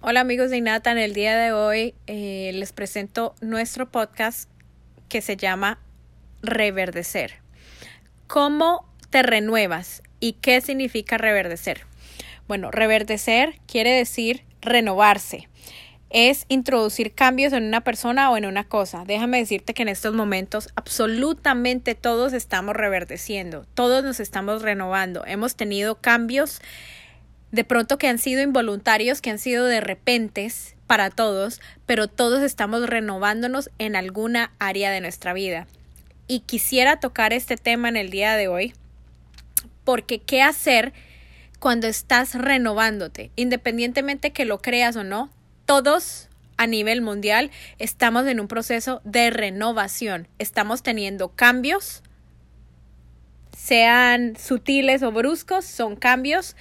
Hola amigos de Inata, en el día de hoy eh, les presento nuestro podcast que se llama Reverdecer. ¿Cómo te renuevas y qué significa reverdecer? Bueno, reverdecer quiere decir renovarse. Es introducir cambios en una persona o en una cosa. Déjame decirte que en estos momentos absolutamente todos estamos reverdeciendo, todos nos estamos renovando. Hemos tenido cambios de pronto que han sido involuntarios, que han sido de repentes para todos, pero todos estamos renovándonos en alguna área de nuestra vida. Y quisiera tocar este tema en el día de hoy, porque ¿qué hacer cuando estás renovándote? Independientemente que lo creas o no, todos a nivel mundial estamos en un proceso de renovación, estamos teniendo cambios, sean sutiles o bruscos, son cambios,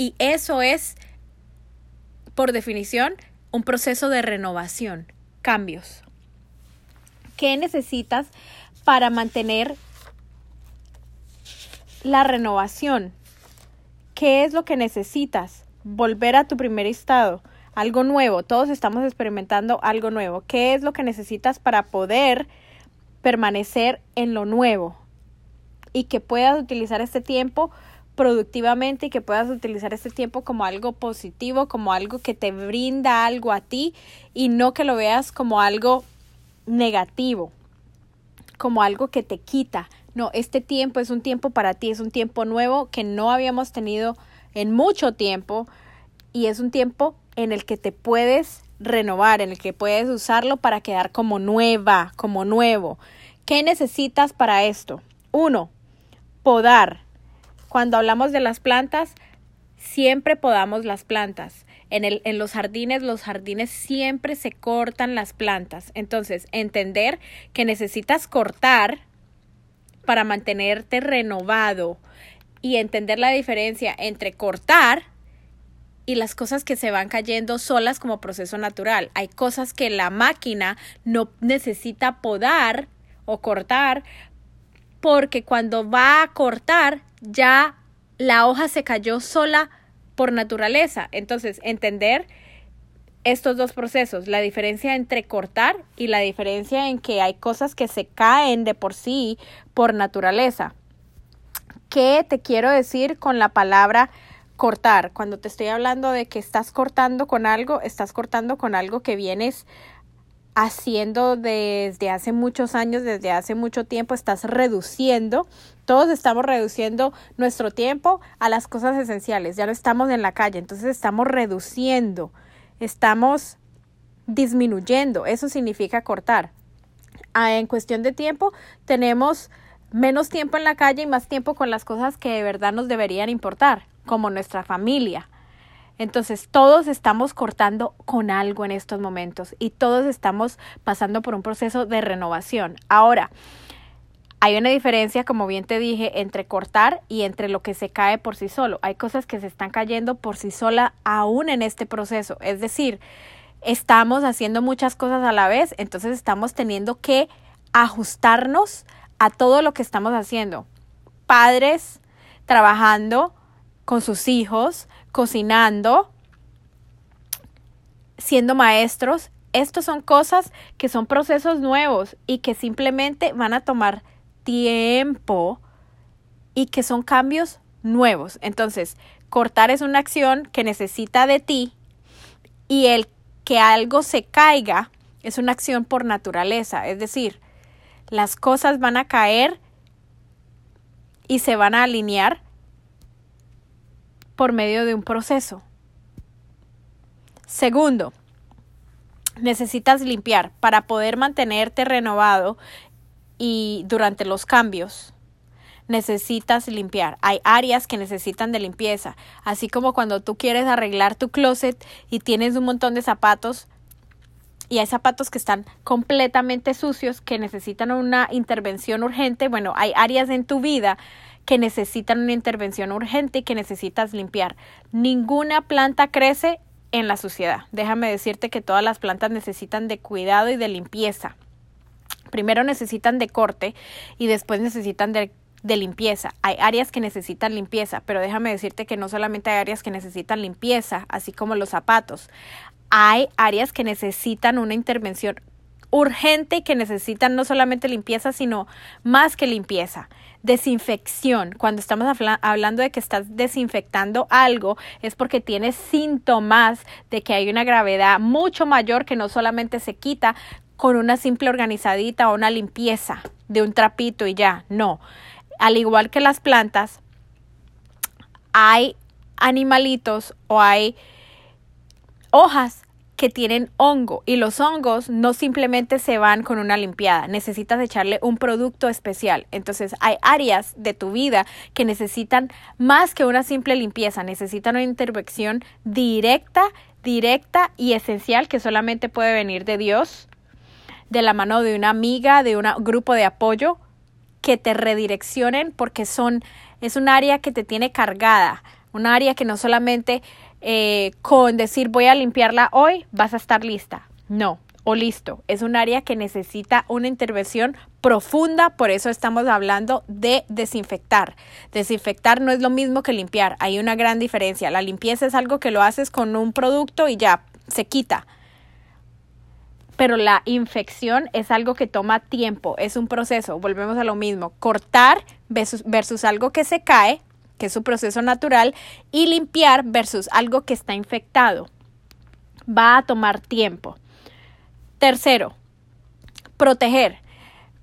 y eso es, por definición, un proceso de renovación, cambios. ¿Qué necesitas para mantener la renovación? ¿Qué es lo que necesitas? Volver a tu primer estado, algo nuevo. Todos estamos experimentando algo nuevo. ¿Qué es lo que necesitas para poder permanecer en lo nuevo? Y que puedas utilizar este tiempo productivamente y que puedas utilizar este tiempo como algo positivo, como algo que te brinda algo a ti y no que lo veas como algo negativo, como algo que te quita. No, este tiempo es un tiempo para ti, es un tiempo nuevo que no habíamos tenido en mucho tiempo y es un tiempo en el que te puedes renovar, en el que puedes usarlo para quedar como nueva, como nuevo. ¿Qué necesitas para esto? Uno, podar cuando hablamos de las plantas, siempre podamos las plantas. En, el, en los jardines, los jardines siempre se cortan las plantas. Entonces, entender que necesitas cortar para mantenerte renovado y entender la diferencia entre cortar y las cosas que se van cayendo solas como proceso natural. Hay cosas que la máquina no necesita podar o cortar porque cuando va a cortar ya la hoja se cayó sola por naturaleza. Entonces, entender estos dos procesos, la diferencia entre cortar y la diferencia en que hay cosas que se caen de por sí por naturaleza. ¿Qué te quiero decir con la palabra cortar? Cuando te estoy hablando de que estás cortando con algo, estás cortando con algo que vienes haciendo desde hace muchos años, desde hace mucho tiempo, estás reduciendo, todos estamos reduciendo nuestro tiempo a las cosas esenciales, ya no estamos en la calle, entonces estamos reduciendo, estamos disminuyendo, eso significa cortar. Ah, en cuestión de tiempo, tenemos menos tiempo en la calle y más tiempo con las cosas que de verdad nos deberían importar, como nuestra familia, entonces todos estamos cortando con algo en estos momentos y todos estamos pasando por un proceso de renovación. Ahora, hay una diferencia, como bien te dije, entre cortar y entre lo que se cae por sí solo. Hay cosas que se están cayendo por sí sola aún en este proceso. Es decir, estamos haciendo muchas cosas a la vez, entonces estamos teniendo que ajustarnos a todo lo que estamos haciendo. Padres trabajando con sus hijos, cocinando, siendo maestros. Estos son cosas que son procesos nuevos y que simplemente van a tomar tiempo y que son cambios nuevos. Entonces, cortar es una acción que necesita de ti y el que algo se caiga es una acción por naturaleza. Es decir, las cosas van a caer y se van a alinear por medio de un proceso. Segundo, necesitas limpiar para poder mantenerte renovado y durante los cambios. Necesitas limpiar. Hay áreas que necesitan de limpieza, así como cuando tú quieres arreglar tu closet y tienes un montón de zapatos y hay zapatos que están completamente sucios que necesitan una intervención urgente. Bueno, hay áreas en tu vida que necesitan una intervención urgente y que necesitas limpiar. Ninguna planta crece en la suciedad. Déjame decirte que todas las plantas necesitan de cuidado y de limpieza. Primero necesitan de corte y después necesitan de de limpieza. Hay áreas que necesitan limpieza, pero déjame decirte que no solamente hay áreas que necesitan limpieza, así como los zapatos. Hay áreas que necesitan una intervención urgente y que necesitan no solamente limpieza, sino más que limpieza. Desinfección. Cuando estamos hablando de que estás desinfectando algo, es porque tienes síntomas de que hay una gravedad mucho mayor que no solamente se quita con una simple organizadita o una limpieza de un trapito y ya. No al igual que las plantas, hay animalitos o hay hojas que tienen hongo y los hongos no simplemente se van con una limpiada, necesitas echarle un producto especial. Entonces hay áreas de tu vida que necesitan más que una simple limpieza, necesitan una intervención directa, directa y esencial que solamente puede venir de Dios, de la mano de una amiga, de un grupo de apoyo que te redireccionen porque son, es un área que te tiene cargada, un área que no solamente eh, con decir voy a limpiarla hoy vas a estar lista, no, o listo, es un área que necesita una intervención profunda, por eso estamos hablando de desinfectar. Desinfectar no es lo mismo que limpiar, hay una gran diferencia. La limpieza es algo que lo haces con un producto y ya se quita pero la infección es algo que toma tiempo, es un proceso, volvemos a lo mismo, cortar versus, algo que se cae, que es su proceso natural, y limpiar versus algo que está infectado. Va a tomar tiempo. Tercero, proteger.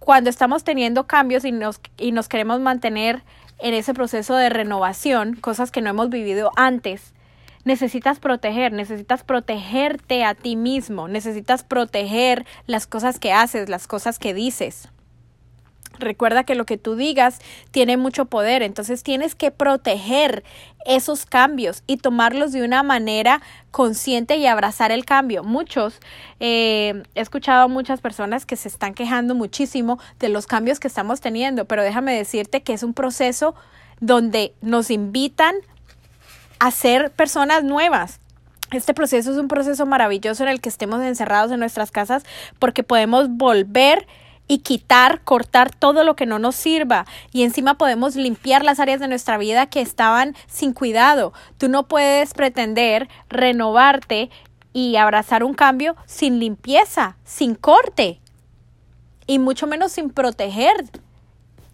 Cuando estamos teniendo cambios y nos, y nos queremos mantener en ese proceso de renovación, cosas que no hemos vivido antes, necesitas proteger, necesitas protegerte a ti mismo, necesitas proteger las cosas que haces, las cosas que dices. Recuerda que lo que tú digas tiene mucho poder, entonces tienes que proteger esos cambios y tomarlos de una manera consciente y abrazar el cambio. Muchos, eh, he escuchado a muchas personas que se están quejando muchísimo de los cambios que estamos teniendo, pero déjame decirte que es un proceso donde nos invitan a ser personas nuevas. Este proceso es un proceso maravilloso en el que estemos encerrados en nuestras casas porque podemos volver y quitar, cortar todo lo que no nos sirva y encima podemos limpiar las áreas de nuestra vida que estaban sin cuidado. Tú no puedes pretender renovarte y abrazar un cambio sin limpieza, sin corte y mucho menos sin proteger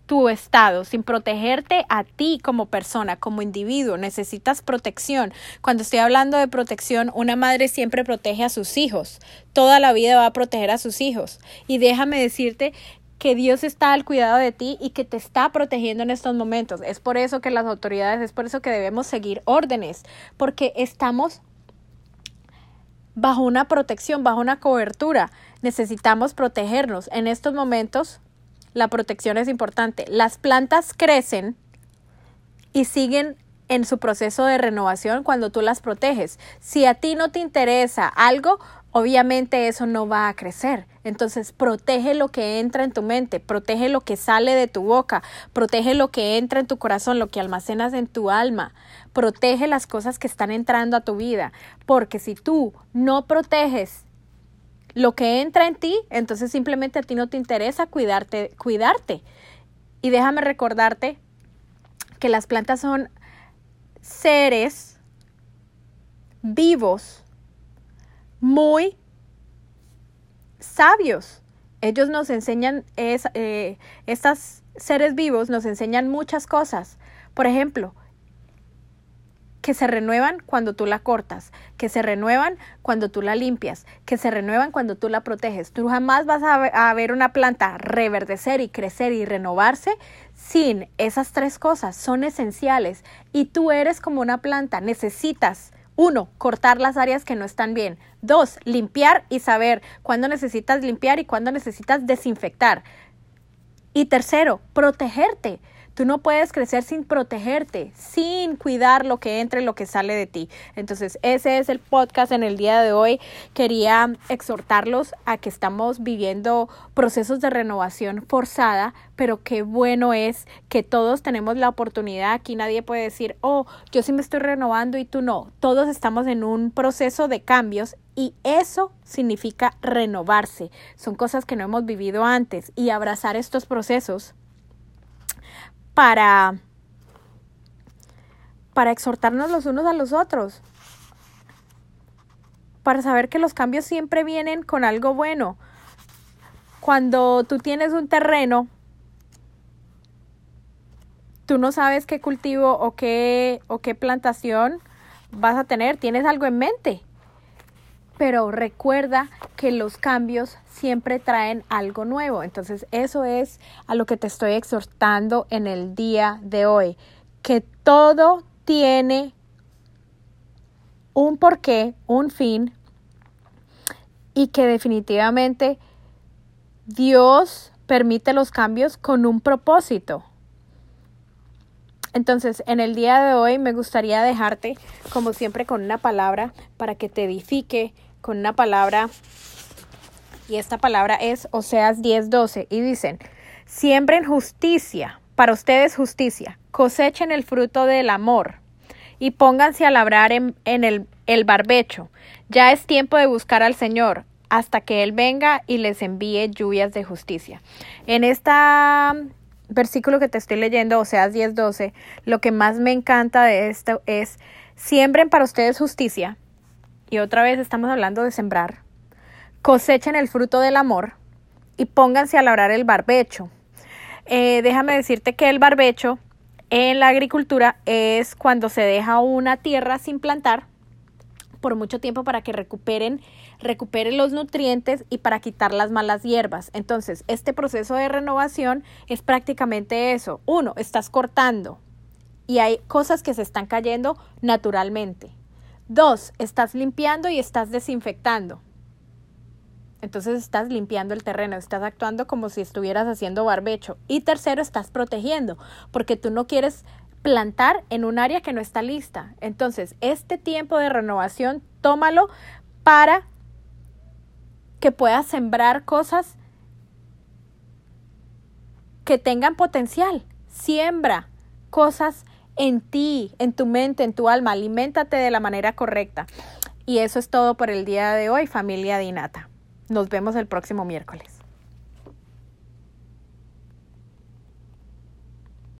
tu estado, sin protegerte a ti como persona, como individuo. Necesitas protección. Cuando estoy hablando de protección, una madre siempre protege a sus hijos. Toda la vida va a proteger a sus hijos. Y déjame decirte que Dios está al cuidado de ti y que te está protegiendo en estos momentos. Es por eso que las autoridades, es por eso que debemos seguir órdenes, porque estamos bajo una protección, bajo una cobertura. Necesitamos protegernos. En estos momentos la protección es importante. Las plantas crecen y siguen en su proceso de renovación cuando tú las proteges. Si a ti no te interesa algo, obviamente eso no va a crecer. Entonces, protege lo que entra en tu mente, protege lo que sale de tu boca, protege lo que entra en tu corazón, lo que almacenas en tu alma, protege las cosas que están entrando a tu vida, porque si tú no proteges lo que entra en ti, entonces simplemente a ti no te interesa cuidarte, cuidarte. Y déjame recordarte que las plantas son seres vivos, muy sabios. Ellos nos enseñan, es, eh, estos seres vivos nos enseñan muchas cosas. Por ejemplo, que se renuevan cuando tú la cortas, que se renuevan cuando tú la limpias, que se renuevan cuando tú la proteges. Tú jamás vas a, ver una planta reverdecer y crecer y renovarse sin esas tres cosas. Son esenciales y tú eres como una planta. Necesitas uno, cortar las áreas que no están bien. Dos, limpiar y saber cuándo necesitas limpiar y cuándo necesitas desinfectar. Y tercero, protegerte. Tú no puedes crecer sin protegerte, sin cuidar lo que entra y lo que sale de ti. Entonces, ese es el podcast en el día de hoy. Quería exhortarlos a que estamos viviendo procesos de renovación forzada, pero qué bueno es que todos tenemos la oportunidad. Aquí nadie puede decir, oh, yo sí me estoy renovando y tú no. Todos estamos en un proceso de cambios y eso significa renovarse. Son cosas que no hemos vivido antes y abrazar estos procesos para para exhortarnos los unos a los otros, para saber que los cambios siempre vienen con algo bueno. Cuando tú tienes un terreno, tú no sabes qué cultivo o qué, o qué plantación vas a tener, tienes algo en mente. Pero recuerda que los cambios siempre traen algo nuevo. Entonces eso es a lo que te estoy exhortando en el día de hoy. Que todo tiene un porqué, un fin, y que definitivamente Dios permite los cambios con un propósito. Entonces, en el día de hoy me gustaría dejarte, como siempre, con una palabra para que te edifique, con una palabra, y esta palabra es Oseas 10:12, y dicen, siembren justicia, para ustedes justicia, cosechen el fruto del amor y pónganse a labrar en, el, el barbecho. Ya es tiempo de buscar al Señor hasta que Él venga y les envíe lluvias de justicia. En este versículo que te estoy leyendo, Oseas 10:12, lo que más me encanta de esto es, siembren para ustedes justicia, y otra vez estamos hablando de sembrar, cosechen el fruto del amor y pónganse a labrar el barbecho. Eh, déjame decirte que el barbecho en la agricultura es cuando se deja una tierra sin plantar por mucho tiempo para que recuperen, recuperen los nutrientes y para quitar las malas hierbas. Entonces, este proceso de renovación es prácticamente eso. Uno, estás cortando y hay cosas que se están cayendo naturalmente. Dos, estás limpiando y estás desinfectando. Entonces estás limpiando el terreno, estás actuando como si estuvieras haciendo barbecho. Y tercero, estás protegiendo, porque tú no quieres plantar en un área que no está lista. Entonces, este tiempo de renovación, tómalo para que puedas sembrar cosas que tengan potencial. Siembra cosas en ti, en tu mente, en tu alma. Aliméntate de la manera correcta. Y eso es todo por el día de hoy, familia Dinata. Nos vemos el próximo miércoles.